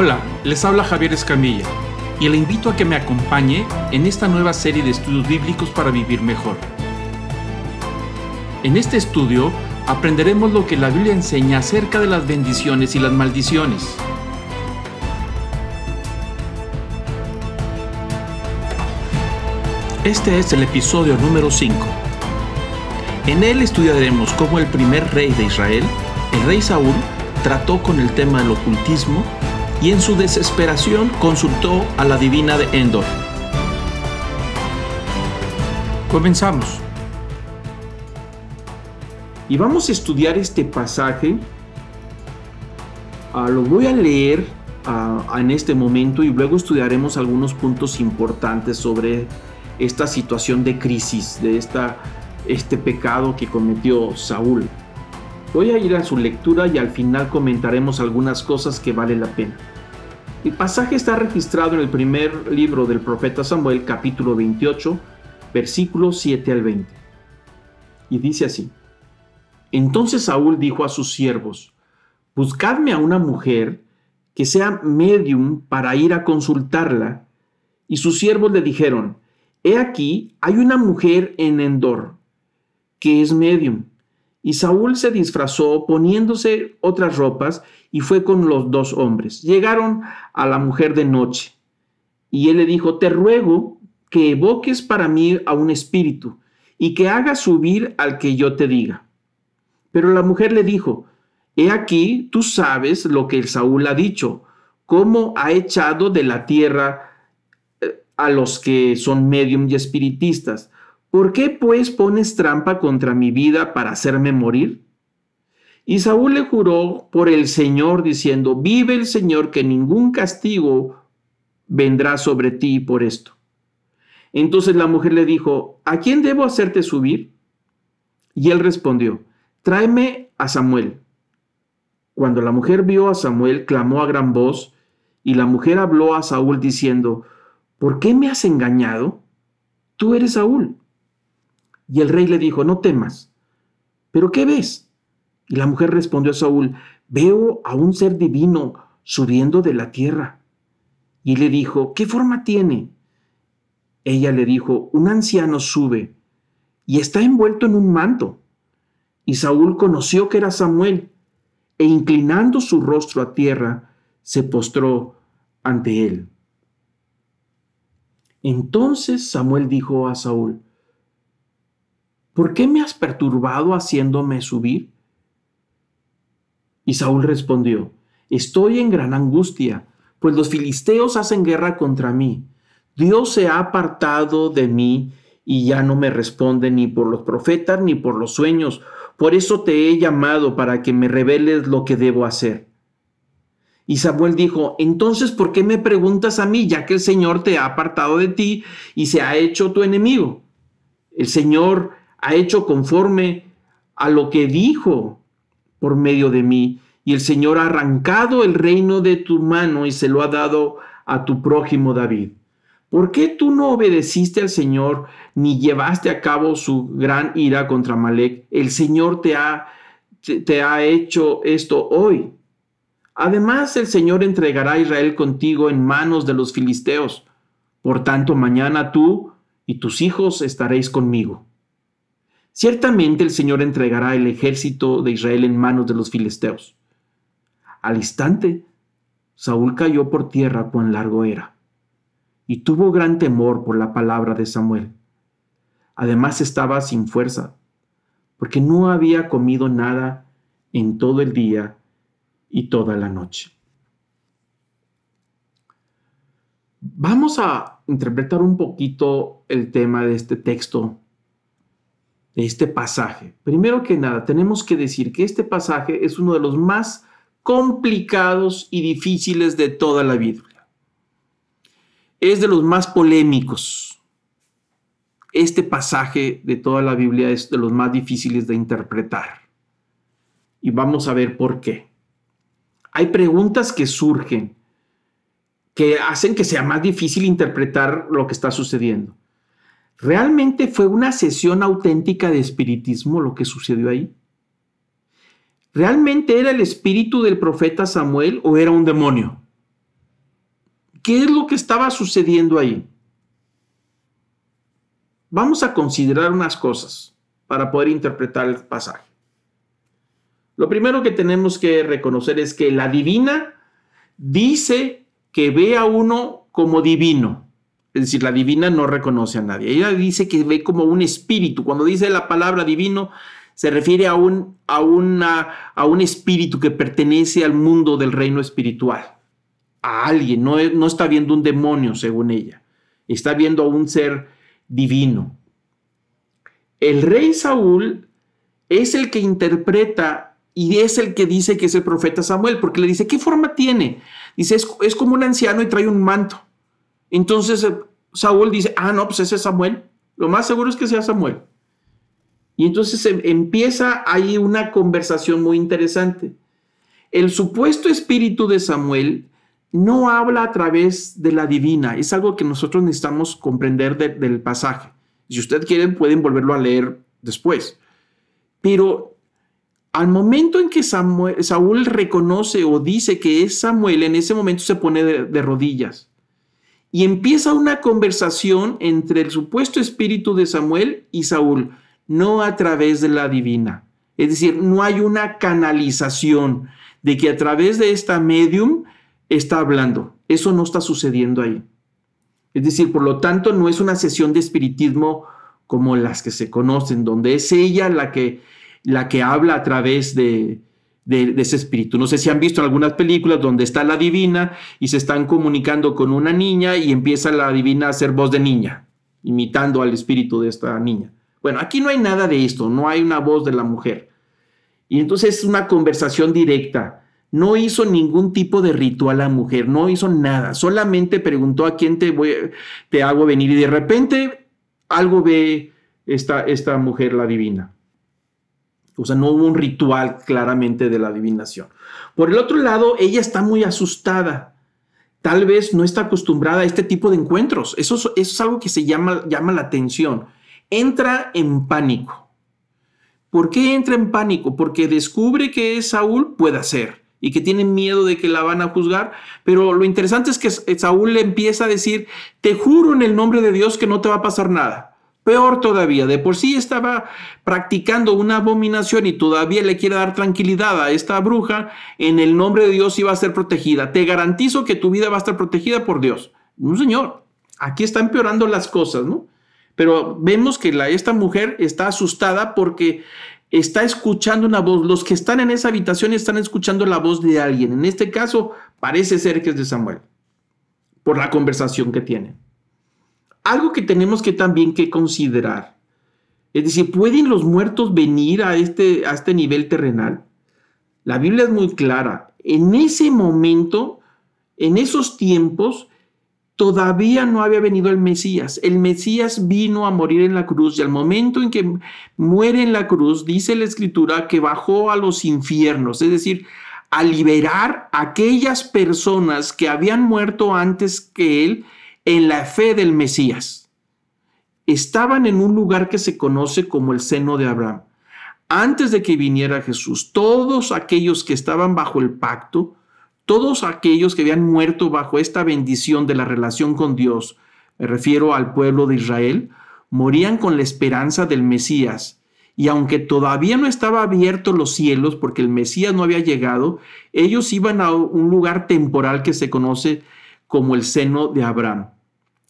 Hola, les habla Javier Escamilla y le invito a que me acompañe en esta nueva serie de estudios bíblicos para vivir mejor. En este estudio aprenderemos lo que la Biblia enseña acerca de las bendiciones y las maldiciones. Este es el episodio número 5. En él estudiaremos cómo el primer rey de Israel, el rey Saúl, trató con el tema del ocultismo y en su desesperación consultó a la divina de Endor. Comenzamos. Y vamos a estudiar este pasaje. Ah, lo voy a leer ah, en este momento y luego estudiaremos algunos puntos importantes sobre esta situación de crisis, de esta, este pecado que cometió Saúl. Voy a ir a su lectura y al final comentaremos algunas cosas que vale la pena. El pasaje está registrado en el primer libro del profeta Samuel, capítulo 28, versículos 7 al 20. Y dice así. Entonces Saúl dijo a sus siervos, Buscadme a una mujer que sea medium para ir a consultarla. Y sus siervos le dijeron, He aquí, hay una mujer en Endor, que es medium. Y Saúl se disfrazó poniéndose otras ropas y fue con los dos hombres. Llegaron a la mujer de noche. Y él le dijo, te ruego que evoques para mí a un espíritu y que hagas subir al que yo te diga. Pero la mujer le dijo, he aquí, tú sabes lo que Saúl ha dicho, cómo ha echado de la tierra eh, a los que son medium y espiritistas ¿Por qué pues pones trampa contra mi vida para hacerme morir? Y Saúl le juró por el Señor, diciendo, vive el Señor que ningún castigo vendrá sobre ti por esto. Entonces la mujer le dijo, ¿a quién debo hacerte subir? Y él respondió, tráeme a Samuel. Cuando la mujer vio a Samuel, clamó a gran voz, y la mujer habló a Saúl diciendo, ¿por qué me has engañado? Tú eres Saúl. Y el rey le dijo, no temas. ¿Pero qué ves? Y la mujer respondió a Saúl, veo a un ser divino subiendo de la tierra. Y le dijo, ¿qué forma tiene? Ella le dijo, un anciano sube y está envuelto en un manto. Y Saúl conoció que era Samuel, e inclinando su rostro a tierra, se postró ante él. Entonces Samuel dijo a Saúl, ¿por qué me has perturbado haciéndome subir? Y Saúl respondió, estoy en gran angustia, pues los filisteos hacen guerra contra mí. Dios se ha apartado de mí y ya no me responde ni por los profetas ni por los sueños. Por eso te he llamado para que me reveles lo que debo hacer. Y Samuel dijo, entonces, ¿por qué me preguntas a mí, ya que el Señor te ha apartado de ti y se ha hecho tu enemigo? El Señor ha hecho conforme a lo que dijo por medio de mí. Y el Señor ha arrancado el reino de tu mano y se lo ha dado a tu prójimo David. ¿Por qué tú no obedeciste al Señor ni llevaste a cabo su gran ira contra Malek? El Señor te ha, te, ha hecho esto hoy. Además, el Señor entregará a Israel contigo en manos de los filisteos. Por tanto, mañana tú y tus hijos estaréis conmigo. Ciertamente el Señor entregará el ejército de Israel en manos de los filisteos. Al instante, Saúl cayó por tierra cuán largo era, y tuvo gran temor por la palabra de Samuel. Además estaba sin fuerza, porque no había comido nada en todo el día y toda la noche. Vamos a interpretar un poquito el tema de este texto este pasaje. Primero que nada, tenemos que decir que este pasaje es uno de los más complicados y difíciles de toda la Biblia. Es de los más polémicos. Este pasaje de toda la Biblia es de los más difíciles de interpretar. Y vamos a ver por qué. Hay preguntas que surgen que hacen que sea más difícil interpretar lo que está sucediendo. ¿Realmente fue una sesión auténtica de espiritismo lo que sucedió ahí? ¿Realmente era el espíritu del profeta Samuel o era un demonio? ¿Qué es lo que estaba sucediendo ahí? Vamos a considerar unas cosas para poder interpretar el pasaje. Lo primero que tenemos que reconocer es que la divina dice que ve a uno como divino. Es decir, la divina no reconoce a nadie. Ella dice que ve como un espíritu. Cuando dice la palabra divino, se refiere a un, a, una, a un espíritu que pertenece al mundo del reino espiritual. A alguien, no, no está viendo un demonio, según ella. Está viendo a un ser divino. El rey Saúl es el que interpreta y es el que dice que es el profeta Samuel, porque le dice, ¿qué forma tiene? Dice, es, como un anciano y trae un manto. Entonces eh, Saúl dice, ah, no, pues ese es Samuel. Lo más seguro es que sea Samuel. Y entonces em, empieza ahí una conversación muy interesante. El supuesto espíritu de Samuel no habla a través de la divina. Es algo que nosotros necesitamos comprender del pasaje. Si ustedes quieren, pueden volverlo a leer después. Pero al momento en que Saúl reconoce o dice que es Samuel, en ese momento se pone de, rodillas. Y empieza una conversación entre el supuesto espíritu de Samuel y Saúl, no a través de la divina. Es decir, no hay una canalización de que a través de esta medium está hablando. Eso no está sucediendo ahí. Es decir, por lo tanto, no es una sesión de espiritismo como las que se conocen, donde es ella la que, la que habla a través de, de, ese espíritu. No sé si han visto algunas películas donde está la divina y se están comunicando con una niña y empieza la divina a hacer voz de niña, imitando al espíritu de esta niña. Bueno, aquí no hay nada de esto, no hay una voz de la mujer. Y entonces es una conversación directa no hizo ningún tipo de ritual a la mujer, no hizo nada, solamente preguntó a quién te, te hago venir y de repente algo ve esta, esta mujer, la divina. O sea, no hubo un ritual claramente de la adivinación. Por el otro lado, ella está muy asustada. Tal vez no está acostumbrada a este tipo de encuentros. Eso, es algo que se llama, llama la atención. Entra en pánico. ¿Por qué entra en pánico? Porque descubre que Saúl puede hacer y que tienen miedo de que la van a juzgar. Pero lo interesante es que Saúl le empieza a decir, te juro en el nombre de Dios que no te va a pasar nada. Peor todavía, de por sí estaba practicando una abominación y todavía le quiere dar tranquilidad a esta bruja, en el nombre de Dios iba a ser protegida. Te garantizo que tu vida va a estar protegida por Dios. No, señor, aquí está empeorando las cosas, ¿no? Pero vemos que la, esta mujer está asustada porque está escuchando una voz. Los que están en esa habitación están escuchando la voz de alguien. En este caso, parece ser que es de Samuel, por la conversación que tienen. Algo que tenemos que también que considerar. Es decir, ¿pueden los muertos venir a este, a este nivel terrenal? La Biblia es muy clara. En ese momento, en esos tiempos, todavía no había venido el Mesías. El Mesías vino a morir en la cruz y al momento en que muere en la cruz, dice la escritura que bajó a los infiernos, es decir, a liberar a aquellas personas que habían muerto antes que él en la fe del Mesías. Estaban en un lugar que se conoce como el seno de Abraham. Antes de que viniera Jesús, todos aquellos que estaban bajo el pacto, todos aquellos que habían muerto bajo esta bendición de la relación con Dios, me refiero al pueblo de Israel, morían con la esperanza del Mesías. Y aunque todavía no estaba abierto los cielos porque el Mesías no había llegado, ellos iban a un lugar temporal que se conoce como el seno de Abraham.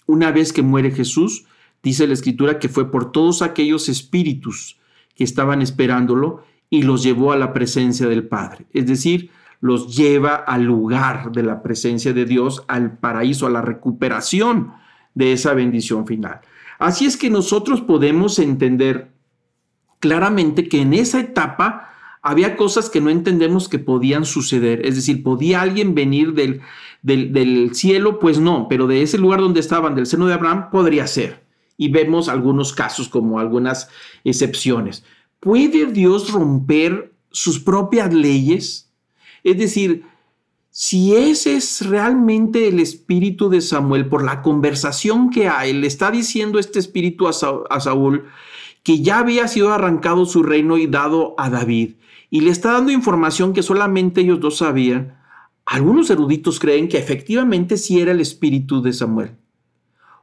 Una vez que muere Jesús, dice la escritura que fue por todos aquellos espíritus que estaban esperándolo y los llevó a la presencia del Padre. Es decir, los lleva al lugar de la presencia de Dios, al paraíso, a la recuperación de esa bendición final. Así es que nosotros podemos entender claramente que en esa etapa había cosas que no entendemos que podían suceder. Es decir, ¿podía alguien venir del, del, cielo? Pues no, pero de ese lugar donde estaban, del seno de Abraham, podría ser. Y vemos algunos casos como algunas excepciones. ¿Puede Dios romper sus propias leyes? Es decir, si ese es realmente el espíritu de Samuel, por la conversación que hay, le está diciendo este espíritu a, Saúl que ya había sido arrancado su reino y dado a David, y le está dando información que solamente ellos dos sabían, Algunos eruditos creen que efectivamente sí era el espíritu de Samuel.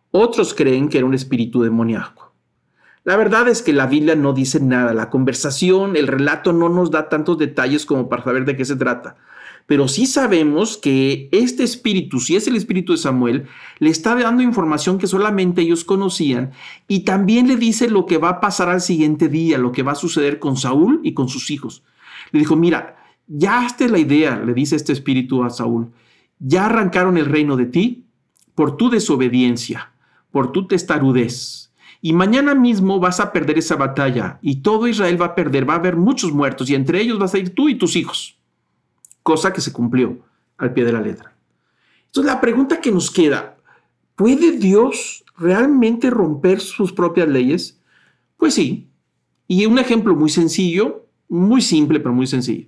Otros creen que era un espíritu demoníaco. La verdad es que la Biblia no dice nada, la conversación, el relato no nos da tantos detalles como para saber de qué se trata. Pero sí sabemos que este espíritu, si es el espíritu de Samuel, le está dando información que solamente ellos conocían y también le dice lo que va a pasar al siguiente día, lo que va a suceder con Saúl y con sus hijos. Le dijo, mira, ya hazte la idea, le dice este espíritu a Saúl, ya arrancaron el reino de ti por tu desobediencia, por tu testarudez. Y mañana mismo vas a perder esa batalla y todo Israel va a perder, va a haber muchos muertos y entre ellos vas a ir tú y tus hijos cosa que se cumplió al pie de la letra. Entonces la pregunta que nos queda, ¿puede Dios realmente romper sus propias leyes? Pues sí. Y un ejemplo muy sencillo, muy simple, pero muy sencillo.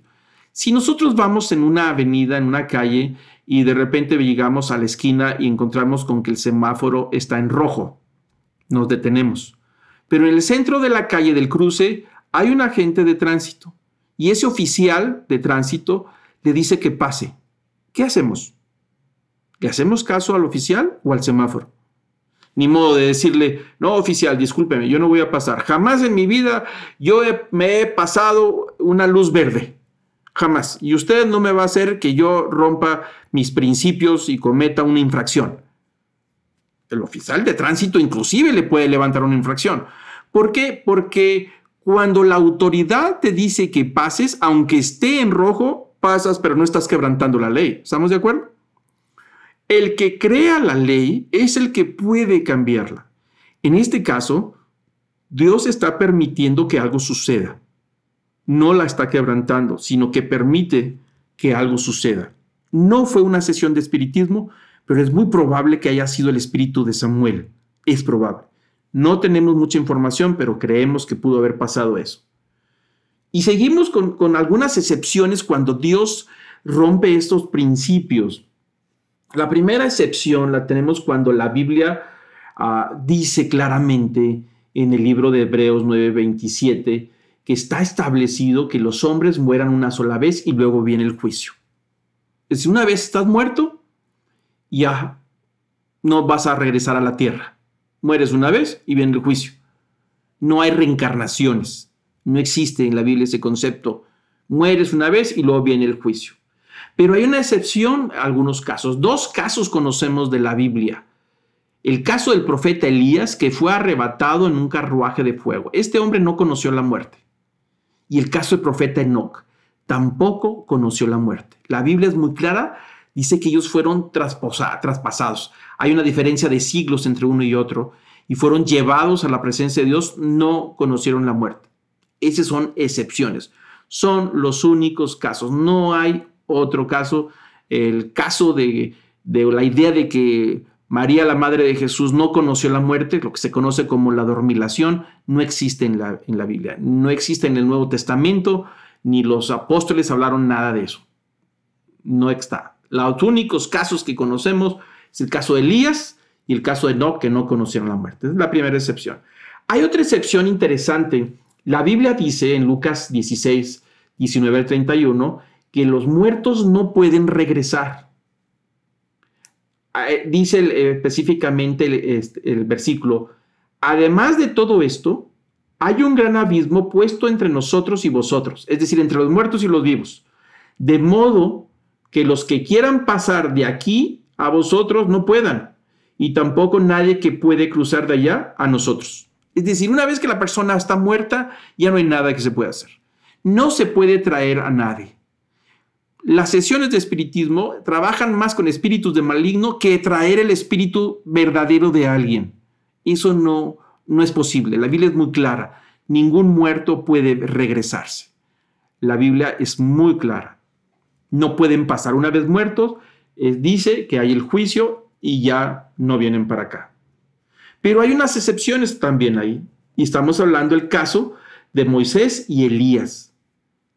Si nosotros vamos en una avenida, en una calle, y de repente llegamos a la esquina y encontramos con que el semáforo está en rojo, nos detenemos. Pero en el centro de la calle del cruce hay un agente de tránsito y ese oficial de tránsito le dice que pase. ¿Qué hacemos? ¿Le hacemos caso al oficial o al semáforo? Ni modo de decirle, no, oficial, discúlpeme, yo no voy a pasar. Jamás en mi vida yo me he pasado una luz verde. Jamás. Y usted no me va a hacer que yo rompa mis principios y cometa una infracción. El oficial de tránsito inclusive le puede levantar una infracción. ¿Por qué? Porque cuando la autoridad te dice que pases, aunque esté en rojo, pasas, pero no estás quebrantando la ley. ¿Estamos de acuerdo? El que crea la ley es el que puede cambiarla. En este caso, Dios está permitiendo que algo suceda. No la está quebrantando, sino que permite que algo suceda. No fue una sesión de espiritismo, pero es muy probable que haya sido el espíritu de Samuel. Es probable. No tenemos mucha información, pero creemos que pudo haber pasado eso. Y seguimos con, algunas excepciones cuando Dios rompe estos principios. La primera excepción la tenemos cuando la Biblia ah, dice claramente en el libro de Hebreos 9:27 que está establecido que los hombres mueran una sola vez y luego viene el juicio. Es una vez estás muerto, ya no vas a regresar a la tierra. Mueres una vez y viene el juicio. No hay reencarnaciones. No existe en la Biblia ese concepto. Mueres una vez y luego viene el juicio. Pero hay una excepción algunos casos. Dos casos conocemos de la Biblia. El caso del profeta Elías, que fue arrebatado en un carruaje de fuego. Este hombre no conoció la muerte. Y el caso del profeta Enoch, tampoco conoció la muerte. La Biblia es muy clara, dice que ellos fueron traspasados. Hay una diferencia de siglos entre uno y otro y fueron llevados a la presencia de Dios, no conocieron la muerte. Esas son excepciones. Son los únicos casos. No hay otro caso. El caso de, la idea de que María, la madre de Jesús, no conoció la muerte, lo que se conoce como la dormilación, no existe en la, en la Biblia. No existe en el Nuevo Testamento, ni los apóstoles hablaron nada de eso. No está. Los únicos casos que conocemos es el caso de Elías y el caso de Enoch, que no conocieron la muerte. Es la primera excepción. Hay otra excepción interesante la Biblia dice en Lucas 16, 19 al 31 que los muertos no pueden regresar. Ah, eh, dice eh, específicamente este, el, versículo, además de todo esto, hay un gran abismo puesto entre nosotros y vosotros, es decir, entre los muertos y los vivos, de modo que los que quieran pasar de aquí a vosotros no puedan, y tampoco nadie que puede cruzar de allá a nosotros. Es decir, una vez que la persona está muerta, ya no hay nada que se pueda hacer. No se puede traer a nadie. Las sesiones de espiritismo trabajan más con espíritus de maligno que traer el espíritu verdadero de alguien. Eso no, no es posible. La Biblia es muy clara. Ningún muerto puede regresarse. La Biblia es muy clara. No pueden pasar. Una vez muertos, eh, dice que hay el juicio y ya no vienen para acá. Pero hay unas excepciones también ahí. Y estamos hablando del caso de Moisés y Elías.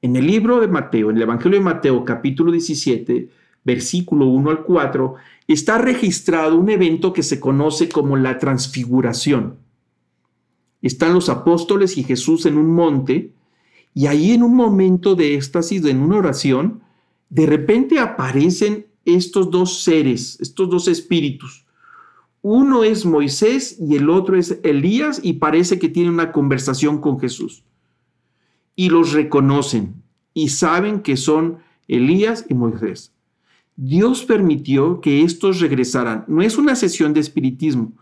En el libro de Mateo, en el Evangelio de Mateo capítulo 17, versículo 1 al 4, está registrado un evento que se conoce como la transfiguración. Están los apóstoles y Jesús en un monte y ahí en un momento de éxtasis, en una oración, de repente aparecen estos dos seres, estos dos espíritus. Uno es Moisés y el otro es Elías y parece que tienen una conversación con Jesús. Y los reconocen y saben que son Elías y Moisés. Dios permitió que estos regresaran. No es una sesión de espiritismo.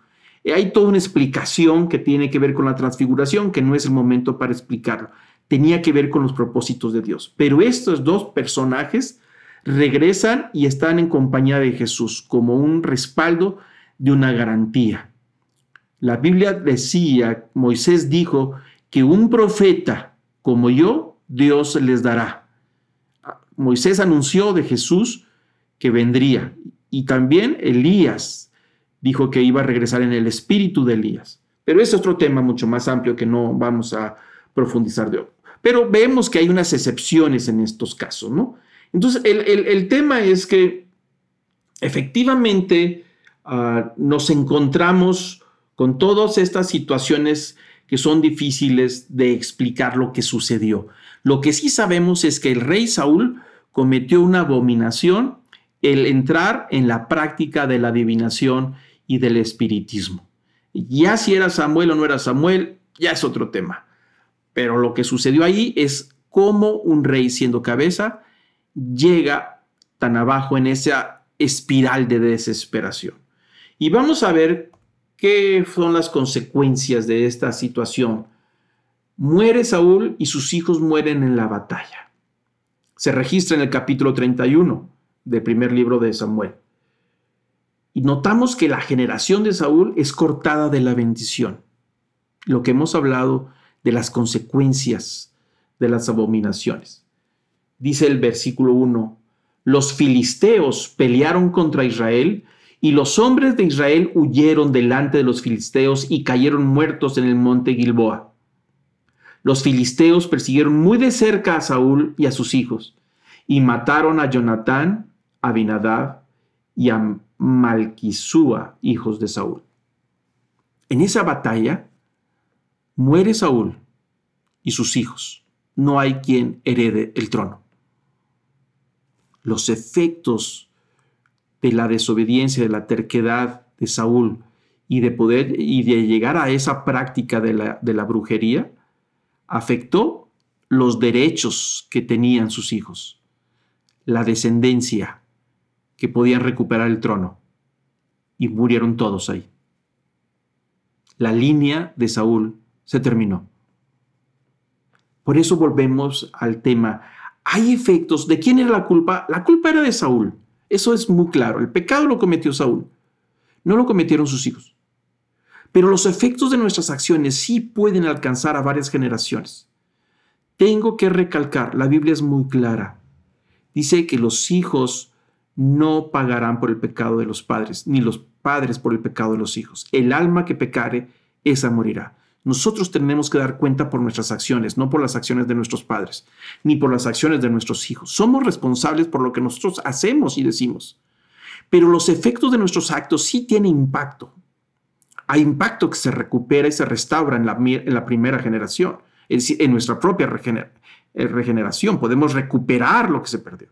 Hay toda una explicación que tiene que ver con la transfiguración, que no es el momento para explicarlo. Tenía que ver con los propósitos de Dios. Pero estos dos personajes regresan y están en compañía de Jesús como un respaldo de una garantía. La Biblia decía, Moisés dijo, que un profeta como yo, Dios les dará. Moisés anunció de Jesús que vendría y también Elías dijo que iba a regresar en el espíritu de Elías. Pero es otro tema mucho más amplio que no vamos a profundizar de hoy. Pero vemos que hay unas excepciones en estos casos, ¿no? Entonces, el, tema es que efectivamente ah, nos encontramos con todas estas situaciones que son difíciles de explicar lo que sucedió. Lo que sí sabemos es que el rey Saúl cometió una abominación el entrar en la práctica de la adivinación y del espiritismo. Ya si era Samuel o no era Samuel, ya es otro tema. Pero lo que sucedió ahí es cómo un rey siendo cabeza llega tan abajo en esa espiral de desesperación. Y vamos a ver qué son las consecuencias de esta situación. Muere Saúl y sus hijos mueren en la batalla. Se registra en el capítulo 31 del primer libro de Samuel. Y notamos que la generación de Saúl es cortada de la bendición. Lo que hemos hablado de las consecuencias de las abominaciones. Dice el versículo 1, los filisteos pelearon contra Israel y los hombres de Israel huyeron delante de los filisteos y cayeron muertos en el monte Gilboa. Los filisteos persiguieron muy de cerca a Saúl y a sus hijos y mataron a Jonatán, a Abinadab y a Malquisúa, hijos de Saúl. En esa batalla muere Saúl y sus hijos. No hay quien herede el trono. Los efectos de la desobediencia, de la terquedad de Saúl y de poder y de llegar a esa práctica de la, de la brujería afectó los derechos que tenían sus hijos, la descendencia que podían recuperar el trono y murieron todos ahí. La línea de Saúl se terminó. Por eso volvemos al tema. Hay efectos. ¿De quién era la culpa? La culpa era de Saúl. Eso es muy claro. El pecado lo cometió Saúl. No lo cometieron sus hijos. Pero los efectos de nuestras acciones sí pueden alcanzar a varias generaciones. Tengo que recalcar, la Biblia es muy clara. Dice que los hijos no pagarán por el pecado de los padres, ni los padres por el pecado de los hijos. El alma que pecare, esa morirá. Nosotros tenemos que dar cuenta por nuestras acciones, no por las acciones de nuestros padres, ni por las acciones de nuestros hijos. Somos responsables por lo que nosotros hacemos y decimos. Pero los efectos de nuestros actos sí tienen impacto. Hay impacto que se recupera y se restaura en la, en la primera generación, es decir, en nuestra propia eh, regeneración. Podemos recuperar lo que se perdió.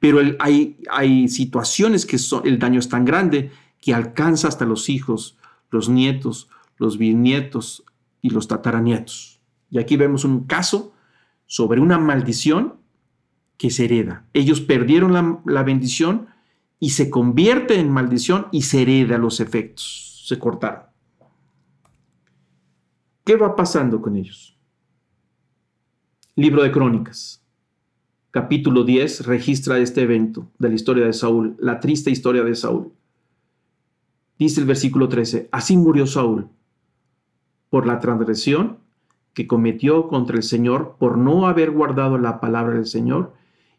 Pero hay, hay situaciones que son, el daño es tan grande que alcanza hasta los hijos, los nietos, los bisnietos y los tataranietos. Y aquí vemos un caso sobre una maldición que se hereda. Ellos perdieron la, la bendición y se convierte en maldición y se hereda los efectos. Se cortaron. ¿Qué va pasando con ellos? Libro de Crónicas, capítulo 10, registra este evento de la historia de Saúl, la triste historia de Saúl. Dice el versículo 13, así murió Saúl por la transgresión que cometió contra el Señor por no haber guardado la palabra del Señor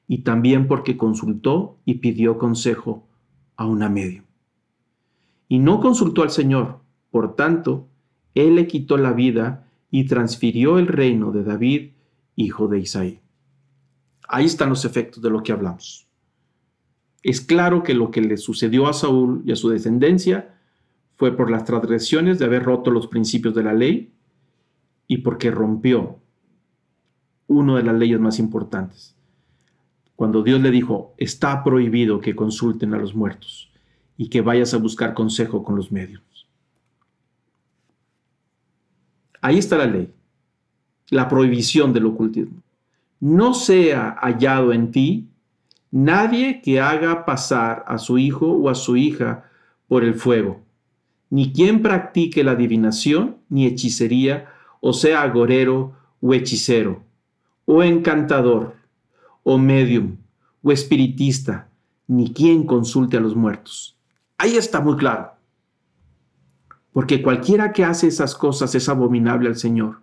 y también porque consultó y pidió consejo a una medio. Y no consultó al Señor, por tanto, él le quitó la vida y transfirió el reino de David, hijo de Isaí. Ahí están los efectos de lo que hablamos. Es claro que lo que le sucedió a Saúl y a su descendencia fue por las transgresiones de haber roto los principios de la ley y porque rompió una de las leyes más importantes. cuando Dios le dijo, está prohibido que consulten a los muertos y que vayas a buscar consejo con los medios. Ahí está la ley, la prohibición del ocultismo. No sea hallado en ti nadie que haga pasar a su hijo o a su hija por el fuego, ni quien practique la adivinación, ni hechicería, o sea agorero o hechicero, o encantador, o medium, o espiritista, ni quien consulte a los muertos. Ahí está muy claro. Porque cualquiera que hace esas cosas es abominable al Señor.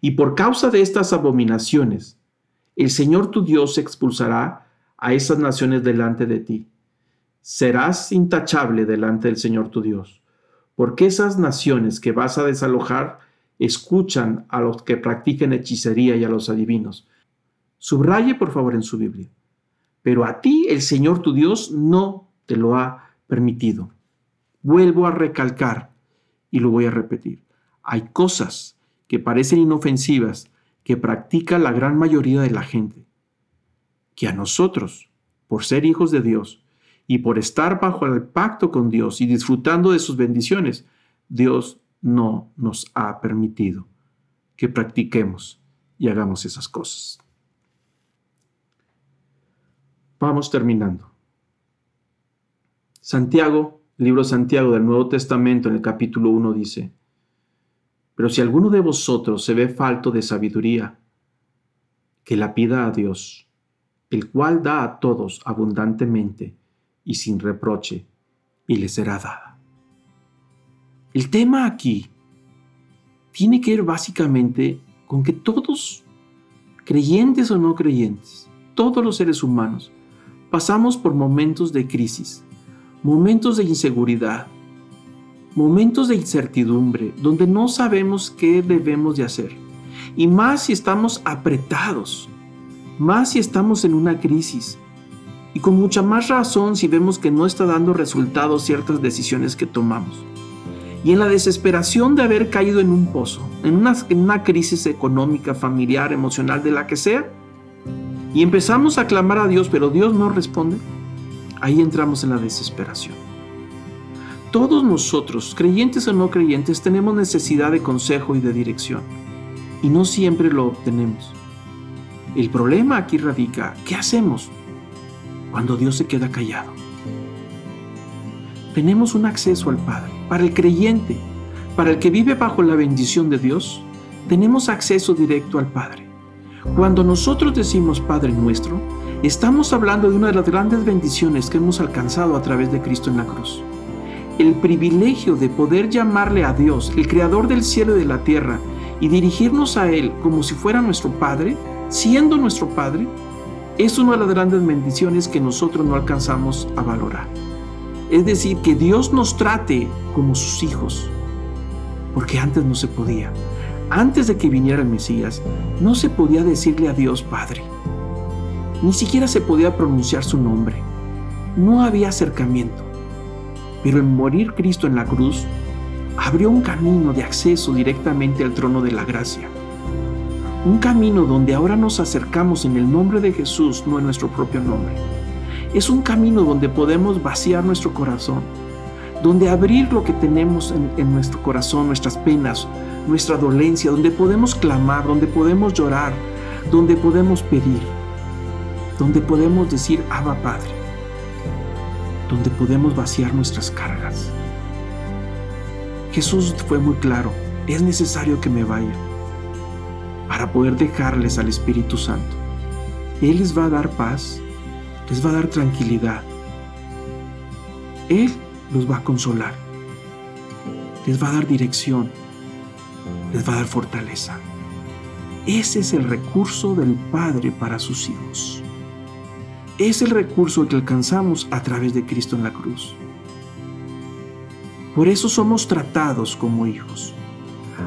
Y por causa de estas abominaciones, el Señor tu Dios expulsará a esas naciones delante de ti. Serás intachable delante del Señor tu Dios, porque esas naciones que vas a desalojar escuchan a los que practiquen hechicería y a los adivinos. Subraye por favor en su Biblia. Pero a ti el Señor tu Dios no te lo ha permitido. Vuelvo a recalcar y lo voy a repetir. Hay cosas que parecen inofensivas que practica la gran mayoría de la gente que a nosotros, por ser hijos de Dios y por estar bajo el pacto con Dios y disfrutando de sus bendiciones, Dios no nos ha permitido que practiquemos y hagamos esas cosas. Vamos terminando. Santiago, libro Santiago del Nuevo Testamento en el capítulo 1 dice, Pero si alguno de vosotros se ve falto de sabiduría, que la pida a Dios el cual da a todos abundantemente y sin reproche, y le será dada. El tema aquí tiene que ver básicamente con que todos, creyentes o no creyentes, todos los seres humanos, pasamos por momentos de crisis, momentos de inseguridad, momentos de incertidumbre, donde no sabemos qué debemos de hacer. Y más si estamos apretados, más si estamos en una crisis. Y con mucha más razón si vemos que no está dando resultados ciertas decisiones que tomamos. Y en la desesperación de haber caído en un pozo, en una, en una crisis económica, familiar, emocional, de la que sea, y empezamos a clamar a Dios, pero Dios no responde, ahí entramos en la desesperación. Todos nosotros, creyentes o no creyentes, tenemos necesidad de consejo y de dirección, y no siempre lo obtenemos. El problema aquí radica, ¿qué hacemos cuando Dios se queda callado? Tenemos un acceso al Padre. Para el creyente, para el que vive bajo la bendición de Dios, tenemos acceso directo al Padre. Cuando nosotros decimos Padre nuestro, estamos hablando de una de las grandes bendiciones que hemos alcanzado a través de Cristo en la cruz. El privilegio de poder llamarle a Dios, el Creador del cielo y de la tierra, y dirigirnos a Él como si fuera nuestro Padre, siendo nuestro Padre, es una de las grandes bendiciones que nosotros no alcanzamos a valorar. Es decir, que Dios nos trate como sus hijos, porque antes no se podía. Antes de que viniera el Mesías, no se podía decirle a Dios Padre. Ni siquiera se podía pronunciar su nombre. No había acercamiento. Pero en morir Cristo en la cruz, abrió un camino de acceso directamente al trono de la gracia un camino donde ahora nos acercamos en el nombre de Jesús, no en nuestro propio nombre. Es un camino donde podemos vaciar nuestro corazón, donde abrir lo que tenemos en, nuestro corazón, nuestras penas, nuestra dolencia, donde podemos clamar, donde podemos llorar, donde podemos pedir, donde podemos decir, Abba Padre, donde podemos vaciar nuestras cargas. Jesús fue muy claro, es necesario que me vaya para poder dejarles al Espíritu Santo. Él les va a dar paz, les va a dar tranquilidad. Él los va a consolar, les va a dar dirección, les va a dar fortaleza. Ese es el recurso del Padre para sus hijos. Es el recurso que alcanzamos a través de Cristo en la cruz. Por eso somos tratados como hijos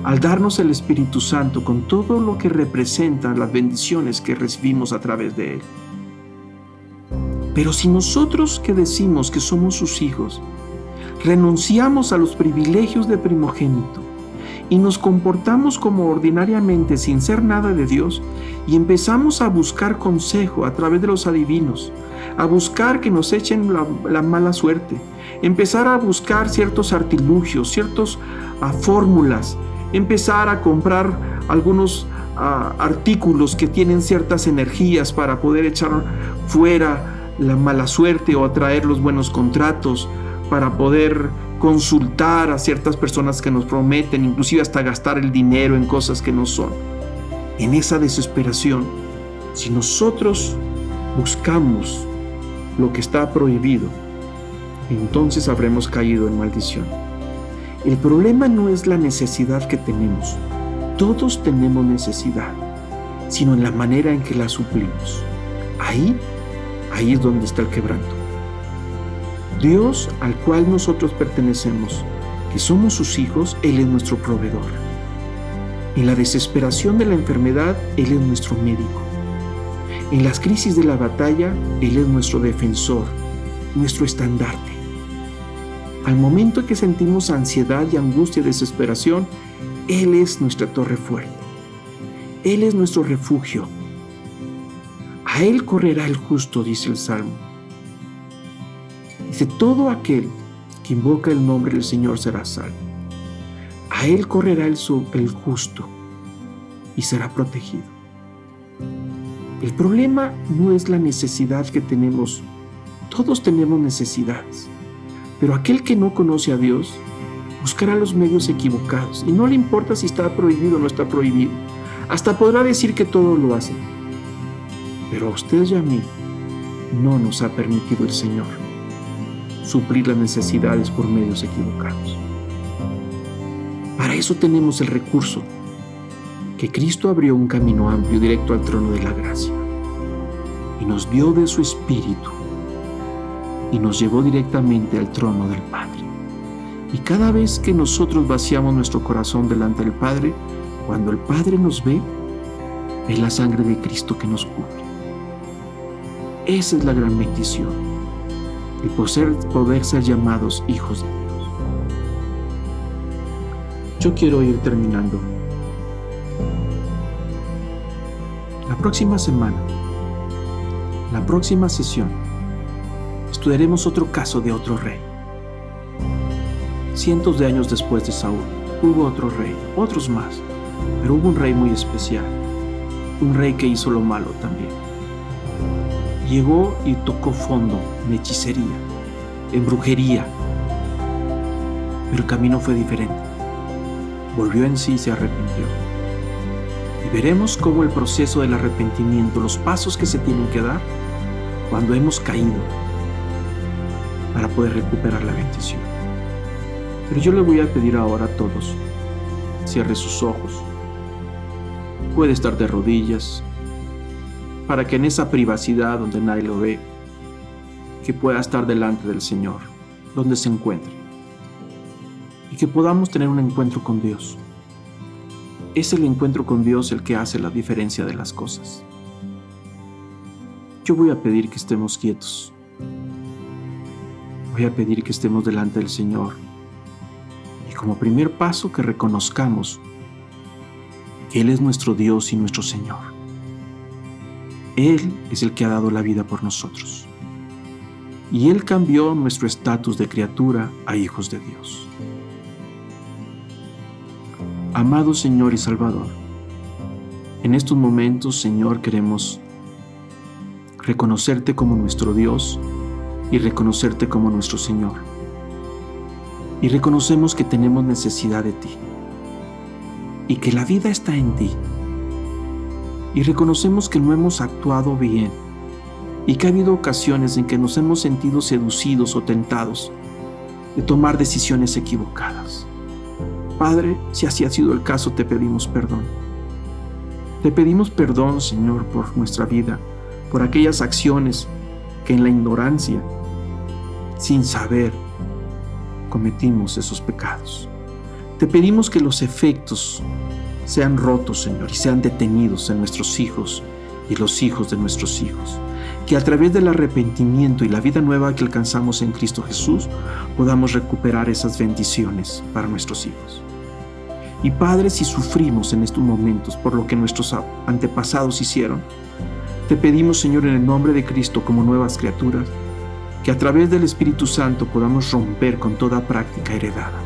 al darnos el Espíritu Santo con todo lo que representan las bendiciones que recibimos a través de Él. Pero si nosotros que decimos que somos sus hijos, renunciamos a los privilegios de primogénito y nos comportamos como ordinariamente sin ser nada de Dios y empezamos a buscar consejo a través de los adivinos, a buscar que nos echen la, mala suerte, empezar a buscar ciertos artilugios, ciertas ah, fórmulas, empezar a comprar algunos ah, artículos que tienen ciertas energías para poder echar fuera la mala suerte o atraer los buenos contratos, para poder consultar a ciertas personas que nos prometen, inclusive hasta gastar el dinero en cosas que no son. En esa desesperación, si nosotros buscamos lo que está prohibido, entonces habremos caído en maldición. El problema no es la necesidad que tenemos. Todos tenemos necesidad, sino en la manera en que la suplimos. Ahí, ahí es donde está el quebranto. Dios al cual nosotros pertenecemos, que somos sus hijos, Él es nuestro proveedor. En la desesperación de la enfermedad, Él es nuestro médico. En las crisis de la batalla, Él es nuestro defensor, nuestro estandarte. Al momento que sentimos ansiedad y angustia y desesperación, Él es nuestra torre fuerte. Él es nuestro refugio. A Él correrá el justo, dice el Salmo. Dice, todo aquel que invoca el nombre del Señor será salvo. A Él correrá el, el justo y será protegido. El problema no es la necesidad que tenemos. Todos tenemos necesidades. Pero aquel que no conoce a Dios buscará los medios equivocados y no le importa si está prohibido o no está prohibido. Hasta podrá decir que todo lo hace. Pero a usted y a mí no nos ha permitido el Señor suplir las necesidades por medios equivocados. Para eso tenemos el recurso, que Cristo abrió un camino amplio directo al trono de la gracia y nos dio de su Espíritu y nos llevó directamente al trono del Padre. Y cada vez que nosotros vaciamos nuestro corazón delante del Padre, cuando el Padre nos ve, es la sangre de Cristo que nos cubre. Esa es la gran bendición y poder ser llamados hijos de Dios. Yo quiero ir terminando. La próxima semana, la próxima sesión, estudiaremos otro caso de otro rey. Cientos de años después de Saúl, hubo otro rey, otros más, pero hubo un rey muy especial, un rey que hizo lo malo también llegó y tocó fondo en hechicería, en brujería. Pero el camino fue diferente. Volvió en sí y se arrepintió. Y veremos cómo el proceso del arrepentimiento, los pasos que se tienen que dar cuando hemos caído para poder recuperar la bendición. Pero yo le voy a pedir ahora a todos, cierre sus ojos. Puede estar de rodillas, para que en esa privacidad donde nadie lo ve, que pueda estar delante del Señor, donde se encuentre, y que podamos tener un encuentro con Dios. Es el encuentro con Dios el que hace la diferencia de las cosas. Yo voy a pedir que estemos quietos. Voy a pedir que estemos delante del Señor. Y como primer paso que reconozcamos que Él es nuestro Dios y nuestro Señor él es el que ha dado la vida por nosotros. Y Él cambió nuestro estatus de criatura a hijos de Dios. Amado Señor y Salvador, en estos momentos, Señor, queremos reconocerte como nuestro Dios y reconocerte como nuestro Señor. Y reconocemos que tenemos necesidad de ti y que la vida está en ti y reconocemos que no hemos actuado bien y que ha habido ocasiones en que nos hemos sentido seducidos o tentados de tomar decisiones equivocadas. Padre, si así ha sido el caso, te pedimos perdón. Te pedimos perdón, Señor, por nuestra vida, por aquellas acciones que en la ignorancia, sin saber, cometimos esos pecados. Te pedimos que los efectos sean rotos, Señor, y sean detenidos en nuestros hijos y los hijos de nuestros hijos. Que a través del arrepentimiento y la vida nueva que alcanzamos en Cristo Jesús podamos recuperar esas bendiciones para nuestros hijos. Y Padre, si sufrimos en estos momentos por lo que nuestros antepasados hicieron, te pedimos, Señor, en el nombre de Cristo como nuevas criaturas, que a través del Espíritu Santo podamos romper con toda práctica heredada.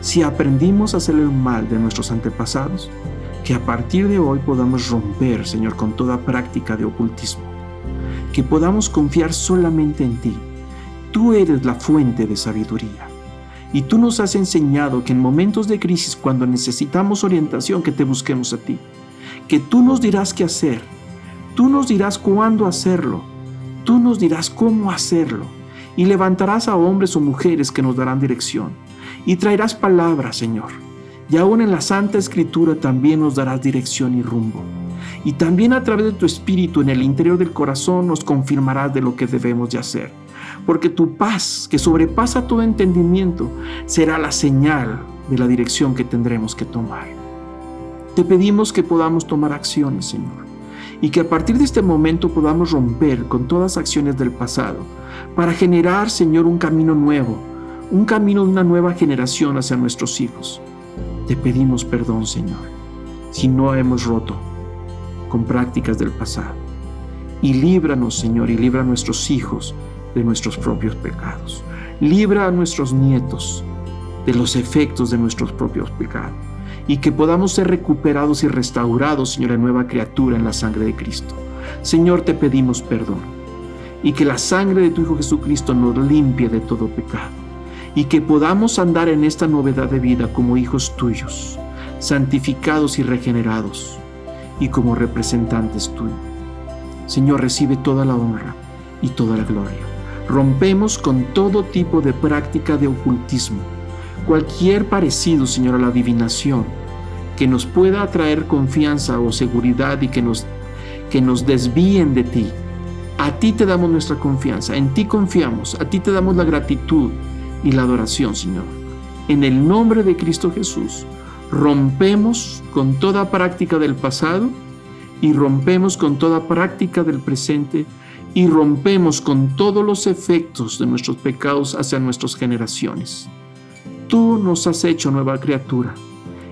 Si aprendimos a hacer el mal de nuestros antepasados, que a partir de hoy podamos romper, Señor, con toda práctica de ocultismo. Que podamos confiar solamente en ti. Tú eres la fuente de sabiduría. Y tú nos has enseñado que en momentos de crisis, cuando necesitamos orientación, que te busquemos a ti. Que tú nos dirás qué hacer. Tú nos dirás cuándo hacerlo. Tú nos dirás cómo hacerlo. Y levantarás a hombres o mujeres que nos darán dirección. Y traerás palabras, Señor y aún en la Santa Escritura también nos darás dirección y rumbo. Y también a través de tu Espíritu en el interior del corazón nos confirmarás de lo que debemos de hacer. Porque tu paz, que sobrepasa todo entendimiento, será la señal de la dirección que tendremos que tomar. Te pedimos que podamos tomar acciones, Señor, y que a partir de este momento podamos romper con todas acciones del pasado, para generar, Señor, un camino nuevo, un camino de una nueva generación hacia nuestros hijos. Te pedimos perdón, Señor, si no hemos roto con prácticas del pasado. Y líbranos, Señor, y libra a nuestros hijos de nuestros propios pecados. Libra a nuestros nietos de los efectos de nuestros propios pecados. Y que podamos ser recuperados y restaurados, Señor, en nueva criatura en la sangre de Cristo. Señor, te pedimos perdón. Y que la sangre de tu Hijo Jesucristo nos limpie de todo pecado y que podamos andar en esta novedad de vida como hijos tuyos, santificados y regenerados, y como representantes tuyos. Señor, recibe toda la honra y toda la gloria. Rompemos con todo tipo de práctica de ocultismo, cualquier parecido, Señor, a la adivinación, que nos pueda traer confianza o seguridad y que nos, que nos desvíen de ti. A ti te damos nuestra confianza, en ti confiamos, a ti te damos la gratitud y la adoración, Señor. En el nombre de Cristo Jesús, rompemos con toda práctica del pasado y rompemos con toda práctica del presente y rompemos con todos los efectos de nuestros pecados hacia nuestras generaciones. Tú nos has hecho nueva criatura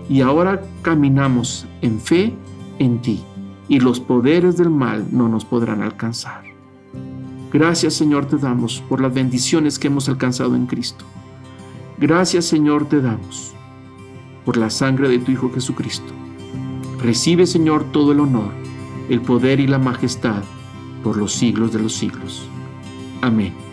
y ahora caminamos en fe en ti y los poderes del mal no nos podrán alcanzar. Gracias Señor te damos por las bendiciones que hemos alcanzado en Cristo. Gracias Señor te damos por la sangre de tu Hijo Jesucristo. Recibe Señor todo el honor, el poder y la majestad por los siglos de los siglos. Amén.